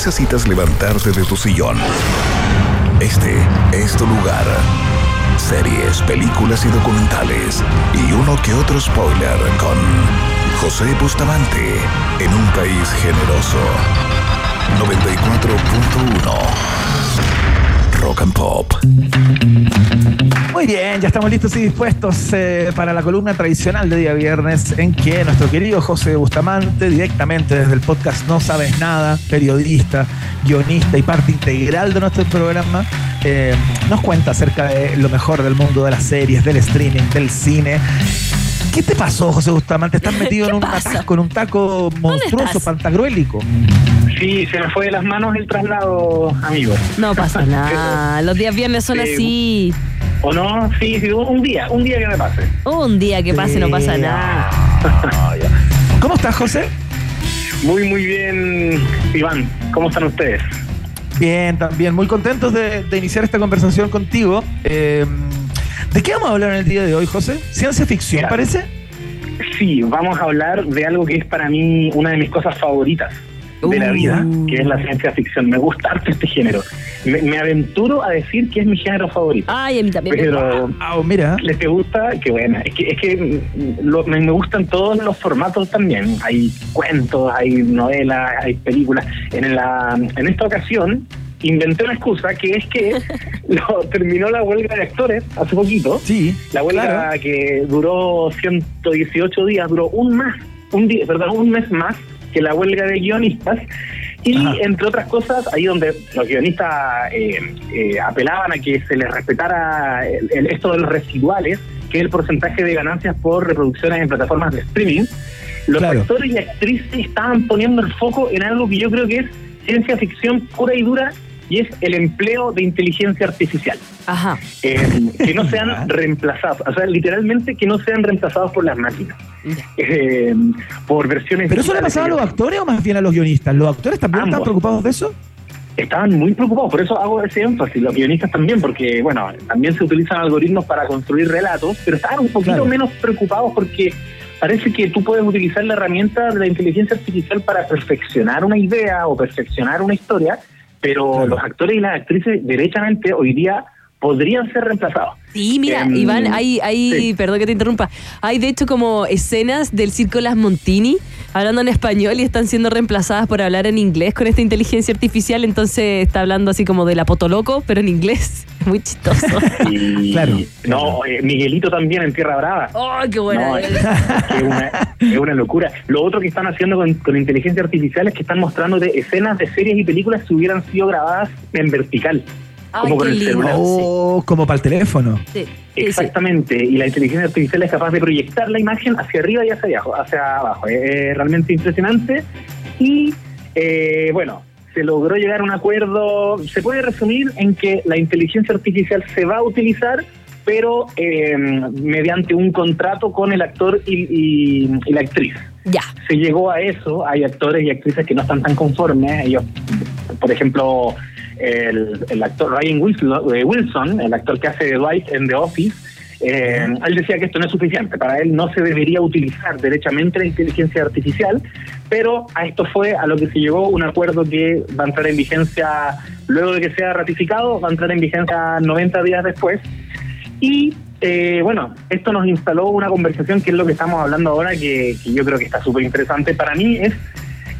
[SPEAKER 4] Necesitas levantarte de tu sillón. Este es tu lugar. Series, películas y documentales y uno que otro spoiler con José Bustamante en un país generoso. 94.1 Rock and Pop.
[SPEAKER 2] Muy bien, ya estamos listos y dispuestos eh, para la columna tradicional de día viernes en que nuestro querido José Bustamante, directamente desde el podcast No Sabes Nada, periodista, guionista y parte integral de nuestro programa, eh, nos cuenta acerca de lo mejor del mundo de las series, del streaming, del cine. ¿Qué te pasó, José Bustamante? Estás metido en un atasco, en un taco monstruoso, pantagruélico.
[SPEAKER 19] Sí, se me fue de las manos el traslado, amigo.
[SPEAKER 3] No pasa nada. Los días viernes son
[SPEAKER 19] Sí.
[SPEAKER 3] así.
[SPEAKER 19] ¿O no? Sí, sí, un día, un día que me pase.
[SPEAKER 3] Un día que pase no pasa nada.
[SPEAKER 2] ¿Cómo estás, José?
[SPEAKER 19] Muy, muy bien, Iván. ¿Cómo están ustedes?
[SPEAKER 2] Bien, también. Muy contentos de, de iniciar esta conversación contigo. Eh, ¿De qué vamos a hablar en el día de hoy, José? ¿Ciencia ficción,
[SPEAKER 19] Mira.
[SPEAKER 2] parece?
[SPEAKER 19] Sí, vamos a hablar de algo que es para mí una de mis cosas favoritas de la
[SPEAKER 3] Uh.
[SPEAKER 19] vida, que es la ciencia ficción. Me gusta harto este género. Me, me aventuro a decir que es mi género favorito.
[SPEAKER 3] Ay, a mí también.
[SPEAKER 19] Pero
[SPEAKER 2] Ah, mira.
[SPEAKER 19] les te gusta, que bueno, es que, es que mm, lo- me, me gustan todos los formatos también. Hay cuentos, hay novelas, hay películas. En, la, en esta ocasión inventé una excusa que es que lo, terminó la huelga de actores hace poquito.
[SPEAKER 2] Sí.
[SPEAKER 19] La huelga
[SPEAKER 2] claro.
[SPEAKER 19] que duró 118 días, duró un más, un día, perdón, un mes más que la huelga de guionistas. Y
[SPEAKER 2] Ajá.
[SPEAKER 19] entre otras cosas, ahí donde los guionistas eh, eh, apelaban a que se les respetara el- el- esto de los residuales, que es el porcentaje de ganancias por reproducciones en plataformas de streaming, los
[SPEAKER 2] Claro.
[SPEAKER 19] actores y actrices estaban poniendo el foco en algo que yo creo que es ciencia ficción pura y dura, y es el empleo de inteligencia artificial
[SPEAKER 3] Ajá.
[SPEAKER 19] eh, que no sean reemplazados, o sea, literalmente que no sean reemplazados por las máquinas, Eh, por versiones.
[SPEAKER 2] ¿Pero eso le pasaba a los actores o más bien a los guionistas? ¿Los actores también están preocupados de eso?
[SPEAKER 19] Estaban muy preocupados, por eso hago ese énfasis, los guionistas también, porque, bueno, también se utilizan algoritmos para construir relatos, pero estaban un poquito
[SPEAKER 2] Claro.
[SPEAKER 19] menos preocupados porque parece que tú puedes utilizar la herramienta de la inteligencia artificial para perfeccionar una idea o perfeccionar una historia, pero
[SPEAKER 2] Claro.
[SPEAKER 19] los actores y las actrices, derechamente, hoy día podrían ser reemplazados.
[SPEAKER 3] Sí, mira,
[SPEAKER 19] Em,
[SPEAKER 3] Iván, hay, hay
[SPEAKER 19] sí.
[SPEAKER 3] perdón que te interrumpa, hay de hecho como escenas del circo Las Montini hablando en español y están siendo reemplazadas por hablar en inglés con esta inteligencia artificial, entonces está hablando así como de la potoloco, pero en inglés. Muy chistoso.
[SPEAKER 19] Y,
[SPEAKER 2] Claro.
[SPEAKER 19] No, eh, Miguelito también en Tierra Brava.
[SPEAKER 3] ¡Ay, qué buena!
[SPEAKER 19] No, es, es una, es una locura. Lo otro que están haciendo con, con inteligencia artificial es que están mostrando de escenas de series y películas que hubieran sido grabadas en vertical.
[SPEAKER 3] Ay,
[SPEAKER 19] como con el
[SPEAKER 3] lindo.
[SPEAKER 19] celular.
[SPEAKER 2] Oh, como para el teléfono.
[SPEAKER 3] Sí.
[SPEAKER 19] Exactamente, y la inteligencia artificial es capaz de proyectar la imagen hacia arriba y hacia abajo. Hacia abajo. Es realmente impresionante. Y eh, bueno, se logró llegar a un acuerdo. Se puede resumir en que la inteligencia artificial se va a utilizar, pero eh, mediante un contrato con el actor y, y- y la actriz.
[SPEAKER 3] Ya.
[SPEAKER 19] Se llegó a eso. Hay actores y actrices que no están tan conformes. Ellos, por ejemplo, el, actor Ryan Wilson, el actor que hace Dwight en The Office, eh, él decía que esto no es suficiente. Para él no se debería utilizar derechamente la inteligencia artificial, pero a esto fue a lo que se llegó un acuerdo que va a entrar en vigencia, luego de que sea ratificado, va a entrar en vigencia 90 días después. Y eh, bueno, esto nos instaló una conversación que es lo que estamos hablando ahora, que, que yo creo que está súper interesante. Para mí es,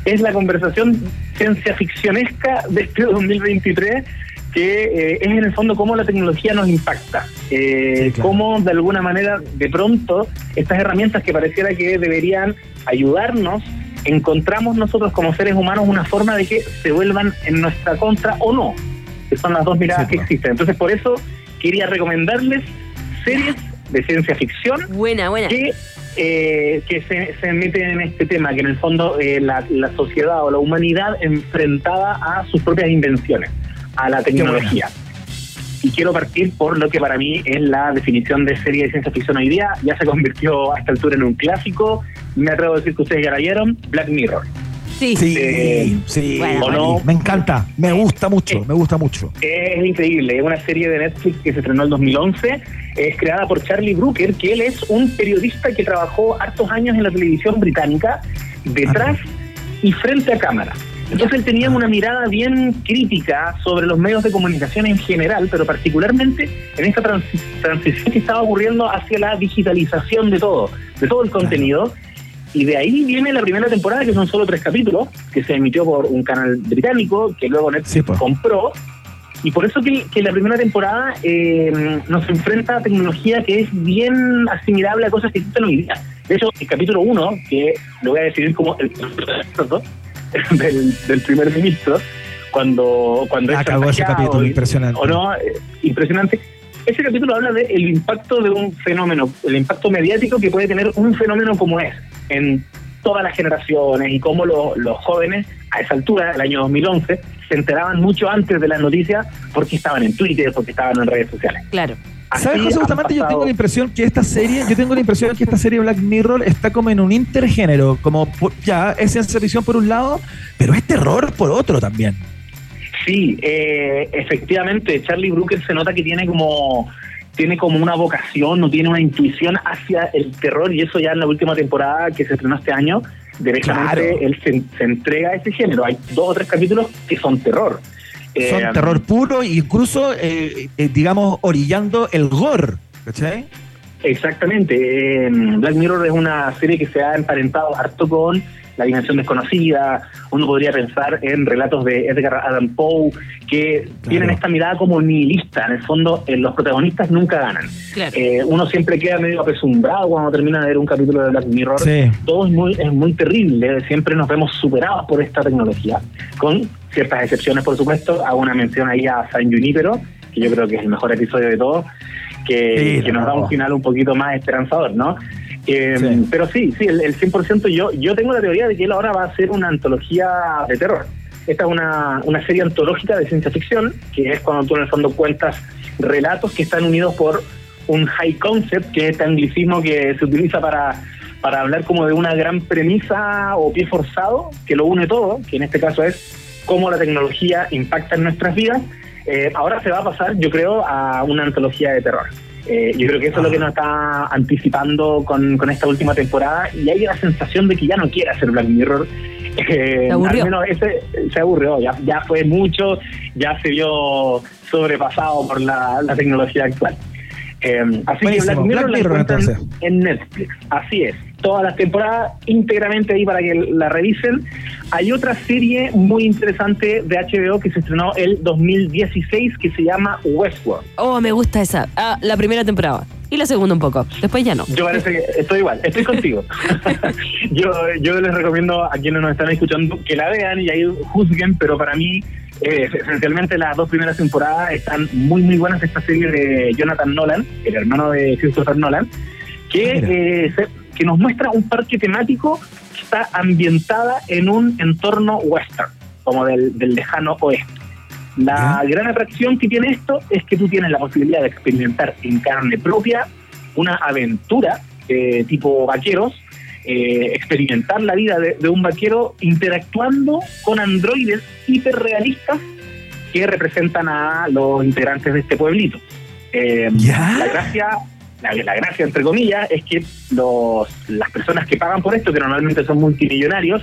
[SPEAKER 19] es la conversación ciencia ficcionesca de este 2023, que eh, es en el fondo cómo la tecnología nos impacta. Eh,
[SPEAKER 2] Sí, claro.
[SPEAKER 19] Cómo de alguna manera, de pronto, estas herramientas que pareciera que deberían ayudarnos, encontramos nosotros como seres humanos una forma de que se vuelvan en nuestra contra o no, que son las dos miradas
[SPEAKER 2] Sí,
[SPEAKER 19] que existen. Entonces, por eso quería recomendarles series de ciencia ficción
[SPEAKER 3] Buena, buena.
[SPEAKER 19] que, eh, que se, se meten en este tema, que en el fondo eh, la, la sociedad o la humanidad enfrentada a sus propias invenciones, a la tecnología. Y quiero partir por lo que para mí es la definición de serie de ciencia ficción hoy día. Ya se convirtió a esta altura en un clásico. Me atrevo a decir que ustedes ya la vieron, Black Mirror.
[SPEAKER 3] Sí.
[SPEAKER 2] Sí,
[SPEAKER 19] Eh,
[SPEAKER 2] sí.
[SPEAKER 3] bueno,
[SPEAKER 19] ¿o no?
[SPEAKER 2] Me encanta, me gusta mucho, me gusta mucho.
[SPEAKER 19] Es increíble, es una serie de Netflix que se estrenó en 2011, es creada por Charlie Brooker, que él es un periodista que trabajó hartos años en la televisión británica detrás y frente a cámara. Entonces él tenía una mirada bien crítica sobre los medios de comunicación en general, pero particularmente en esta transi- transición que estaba ocurriendo hacia la digitalización de todo, de todo el contenido. Y de ahí viene la primera temporada, que son solo tres capítulos, que se emitió por un canal británico, que luego Netflix compró. Y por eso que, que la primera temporada eh, nos enfrenta a tecnología que es bien asimilable a cosas que existen hoy día. De hecho, el capítulo 1, que lo voy a definir como el del, del primer ministro, cuando, cuando
[SPEAKER 2] Acabó ese capítulo, impresionante.
[SPEAKER 19] ¿O no? Eh, impresionante. Ese capítulo habla del impacto de un fenómeno, el impacto mediático que puede tener un fenómeno como es en todas las generaciones y cómo lo- los jóvenes a esa altura, el año 2011, se enteraban mucho antes de las noticias porque estaban en Twitter, porque estaban en redes sociales.
[SPEAKER 3] Claro.
[SPEAKER 2] ¿Sabes, José Bustamante? Yo tengo la impresión que esta serie, yo tengo la impresión que esta serie Black Mirror está como en un intergénero, como por- ya es ciencia ficción por un lado, pero es terror por otro también.
[SPEAKER 19] Sí, eh, efectivamente, Charlie Brooker se nota que tiene como tiene como una vocación, no tiene una intuición hacia el terror y eso ya en la última temporada que se estrenó este año, directamente
[SPEAKER 2] Claro.
[SPEAKER 19] él se, se entrega a ese género. Hay dos o tres capítulos que son terror.
[SPEAKER 2] Son
[SPEAKER 19] Eh,
[SPEAKER 2] terror puro incluso, eh, eh, digamos, orillando el gore. ¿Cachai?
[SPEAKER 19] Exactamente. Black Mirror es una serie que se ha emparentado harto con La Dimensión Desconocida. Uno podría pensar en relatos de Edgar Allan Poe que tienen esta mirada como nihilista. En el fondo, eh, los protagonistas nunca ganan. Eh, uno siempre queda medio apesumbrado cuando termina de ver un capítulo de Black Mirror.
[SPEAKER 2] Sí.
[SPEAKER 19] Todo es muy, es muy terrible. Siempre nos vemos superados por esta tecnología. Con ciertas excepciones, por supuesto. Hago una mención ahí a San Junipero, que yo creo que es el mejor episodio de todos que,
[SPEAKER 2] Sí,
[SPEAKER 19] que nos da un final un poquito más esperanzador, ¿no? Eh, Pero sí, sí, el, el 100%, yo, yo tengo la teoría de que él ahora va a ser una antología de terror. Esta es una, una serie antológica de ciencia ficción, que es cuando tú en el fondo cuentas relatos que están unidos por un high concept, que es este anglicismo que se utiliza para, para hablar como de una gran premisa o pie forzado, que lo une todo, que en este caso es cómo la tecnología impacta en nuestras vidas. Eh, ahora se va a pasar, yo creo, a una antología de terror. Eh, yo creo que eso es lo que nos está anticipando con, con esta última temporada y hay la sensación de que ya no quiere hacer Black Mirror. Eh,
[SPEAKER 3] Se aburrió.
[SPEAKER 19] Al menos ese se aburrió, ya, ya fue mucho, ya se vio sobrepasado por la, la tecnología actual. Eh, así
[SPEAKER 2] Buenísimo.
[SPEAKER 19] que Black Mirror,
[SPEAKER 2] Black
[SPEAKER 19] la
[SPEAKER 2] Mirror,
[SPEAKER 19] encuentran
[SPEAKER 2] entonces.
[SPEAKER 19] en Netflix. Así es. Todas las temporadas íntegramente ahí para que la revisen. Hay otra serie muy interesante de HBO que se estrenó el 2016 que se llama Westworld.
[SPEAKER 3] Oh, me gusta esa. Ah, la primera temporada. Y la segunda un poco. Después ya no.
[SPEAKER 19] Yo parece que estoy igual, estoy contigo. yo, yo les recomiendo a quienes nos están escuchando que la vean y ahí juzguen, pero para mí, eh, esencialmente las dos primeras temporadas están muy, muy buenas. Esta serie de Jonathan Nolan, el hermano de Christopher Nolan, que, eh, se- que nos muestra un parque temático que está ambientada en un entorno western, como del, del lejano oeste. La gran atracción que tiene esto es que tú tienes la posibilidad de experimentar en carne propia una aventura eh, tipo vaqueros, eh, experimentar la vida de, de un vaquero interactuando con androides hiperrealistas que representan a los integrantes de este pueblito. Eh, La gracia, la, la gracia entre comillas, es que los, las personas que pagan por esto, que normalmente son multimillonarios,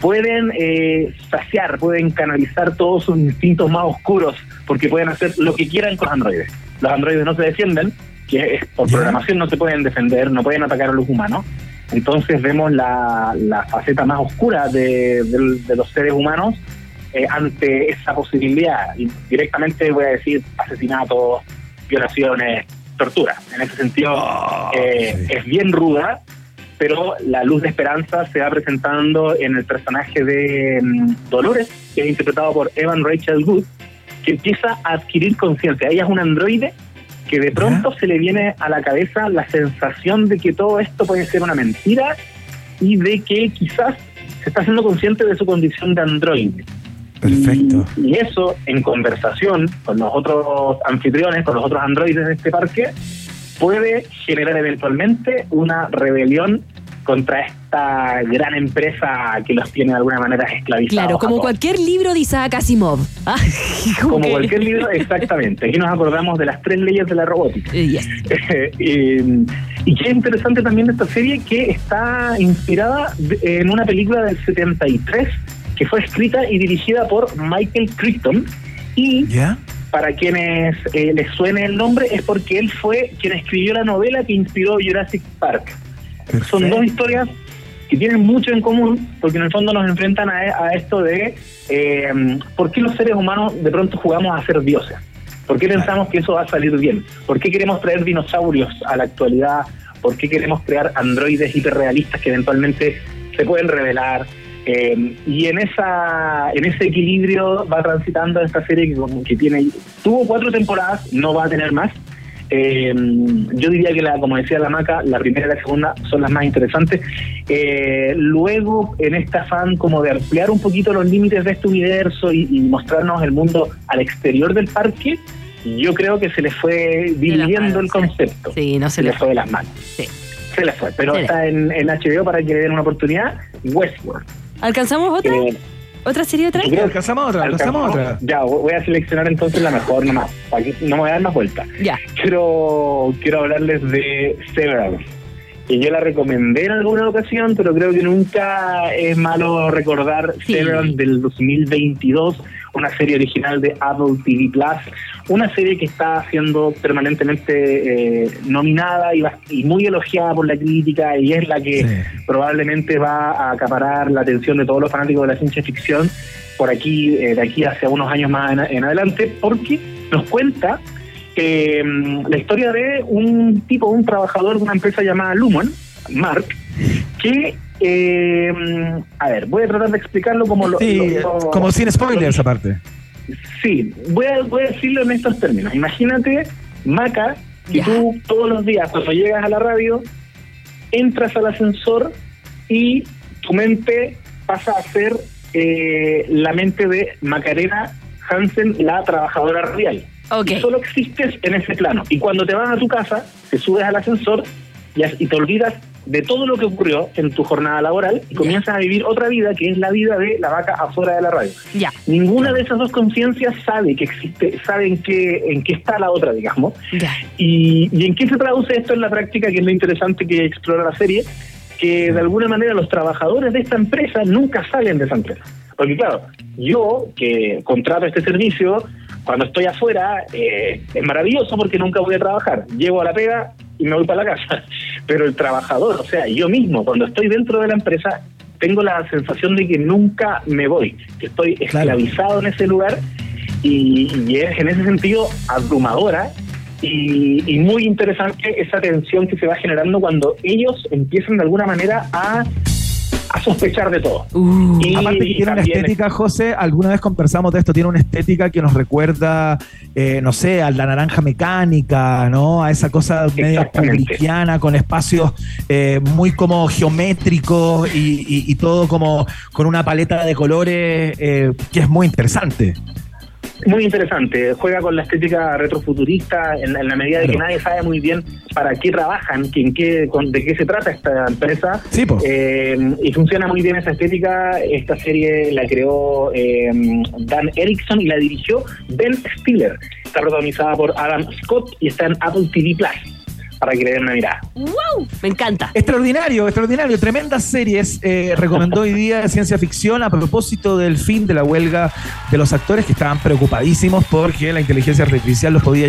[SPEAKER 19] pueden eh, saciar, pueden canalizar todos sus instintos más oscuros, porque pueden hacer lo que quieran con los androides. Los androides no se defienden, que es, por programación no se pueden defender, no pueden atacar a los humanos. Entonces vemos la, la faceta más oscura de los seres humanos eh, ante esa posibilidad. Y directamente voy a decir asesinatos, violaciones, tortura. En ese sentido, eh, es bien ruda, pero la luz de esperanza se va presentando en el personaje de mm, Dolores, que es interpretado por Evan Rachel Wood, que empieza a adquirir conciencia. Ella es un androide que de pronto se le viene a la cabeza la sensación de que todo esto puede ser una mentira y de que quizás se está haciendo consciente de su condición de androide.
[SPEAKER 2] Perfecto.
[SPEAKER 19] Y eso, en conversación con los otros anfitriones, con los otros androides de este parque, puede generar eventualmente una rebelión contra esta gran empresa que los tiene de alguna manera esclavizados.
[SPEAKER 3] Claro, como cualquier libro de Isaac Asimov. Ah,
[SPEAKER 19] Como cualquier libro, exactamente. Aquí nos acordamos de las tres leyes de la robótica.
[SPEAKER 3] Yes.
[SPEAKER 19] y, y qué interesante también de esta serie que está inspirada en una película del 73 que fue escrita y dirigida por Michael Crichton y
[SPEAKER 2] ¿Ya?
[SPEAKER 19] para quienes eh, les suene el nombre es porque él fue quien escribió la novela que inspiró Jurassic Park. Son dos historias que tienen mucho en común porque en el fondo nos enfrentan a, a esto de eh, por qué los seres humanos de pronto jugamos a ser dioses. ¿Por qué pensamos que eso va a salir bien? ¿Por qué queremos traer dinosaurios a la actualidad? ¿Por qué queremos crear androides hiperrealistas que eventualmente se pueden revelar? Eh, y en esa en ese equilibrio va transitando esta serie que, tiene tuvo cuatro temporadas, no va a tener más. Eh, yo diría que, la, como decía la Maca, la primera y la segunda son las más interesantes. Eh, luego, en este afán como de ampliar un poquito los límites de este universo y, y mostrarnos el mundo al exterior del parque, yo creo que se le fue dividiendo el concepto.
[SPEAKER 3] Sí, no se,
[SPEAKER 19] le fue de las manos. Se le fue, pero
[SPEAKER 3] Se
[SPEAKER 19] está en, en HBO para que le den una oportunidad. Westworld.
[SPEAKER 3] ¿Alcanzamos otra?
[SPEAKER 19] Eh,
[SPEAKER 3] ¿Otra serie otra?
[SPEAKER 19] creo
[SPEAKER 2] alcanzamos otra, alcanzamos
[SPEAKER 19] alcanzamos-
[SPEAKER 2] otra.
[SPEAKER 19] Ya, voy a seleccionar entonces la mejor nomás. no me voy a dar más vueltas.
[SPEAKER 3] Ya.
[SPEAKER 19] Quiero, quiero hablarles de Severance. Que yo la recomendé en alguna ocasión, pero creo que nunca es malo recordar Severance del 2022, una serie original de Apple TV Plus, una serie que está siendo permanentemente eh, nominada y, va- y muy elogiada por la crítica y es la que probablemente va a acaparar la atención de todos los fanáticos de la ciencia ficción por aquí, eh, de aquí hacia unos años más en, en adelante, porque nos cuenta eh, la historia de un tipo, un trabajador de una empresa llamada Lumon, Mark, que, eh, a ver, voy a tratar de explicarlo como lo...
[SPEAKER 2] Sí,
[SPEAKER 19] lo- lo-
[SPEAKER 2] como sin spoilers aparte.
[SPEAKER 19] Sí, voy a, voy a decirlo en estos términos. Imagínate, Maca, que tú todos los días cuando llegas a la radio, entras al ascensor y tu mente pasa a ser eh, la mente de Macarena Hansen, la trabajadora radial. Y solo existes en ese plano. Y cuando te vas a tu casa, te subes al ascensor y, as- y te olvidas de todo lo que ocurrió en tu jornada laboral y comienzas a vivir otra vida que es la vida de la vaca afuera de la radio.
[SPEAKER 3] Ya.
[SPEAKER 19] Ninguna de esas dos conciencias sabe que existe, sabe en qué, en qué está la otra, digamos. Y, y en qué se traduce esto en la práctica, que es lo interesante que explora la serie, que de alguna manera los trabajadores de esta empresa nunca salen de esa empresa. Porque claro, yo que contrato este servicio, cuando estoy afuera, eh, es maravilloso porque nunca voy a trabajar. Llego a la pega y me voy para la casa. Pero el trabajador, o sea, yo mismo, cuando estoy dentro de la empresa, tengo la sensación de que nunca me voy, que estoy esclavizado en ese lugar y, y es en ese sentido abrumadora y, y muy interesante esa tensión que se va generando cuando ellos empiezan de alguna manera a, a sospechar de todo. y,
[SPEAKER 2] Aparte que tiene una estética, José, alguna vez conversamos de esto, tiene una estética que nos recuerda, eh, no sé, a la naranja mecánica, ¿no? A esa cosa medio kubrickiana, con espacios eh, muy como geométricos y, y- y todo como con una paleta de colores eh, que es muy interesante.
[SPEAKER 19] Muy interesante, juega con la estética retrofuturista en, en la medida de que nadie sabe muy bien para qué trabajan, que en qué, con- de qué se trata esta empresa.
[SPEAKER 2] Sí.
[SPEAKER 19] Eh, y funciona muy bien esa estética. Esta serie la creó eh, Dan Erickson y la dirigió Ben Stiller. Está protagonizada por Adam Scott y está en Apple TV Plus, para que le den una mirada.
[SPEAKER 3] ¡Wow! Me encanta.
[SPEAKER 2] Extraordinario, extraordinario. Tremendas series. eh, recomendó hoy día de ciencia ficción a propósito del fin de la huelga de los actores que estaban preocupadísimos porque la inteligencia artificial los podía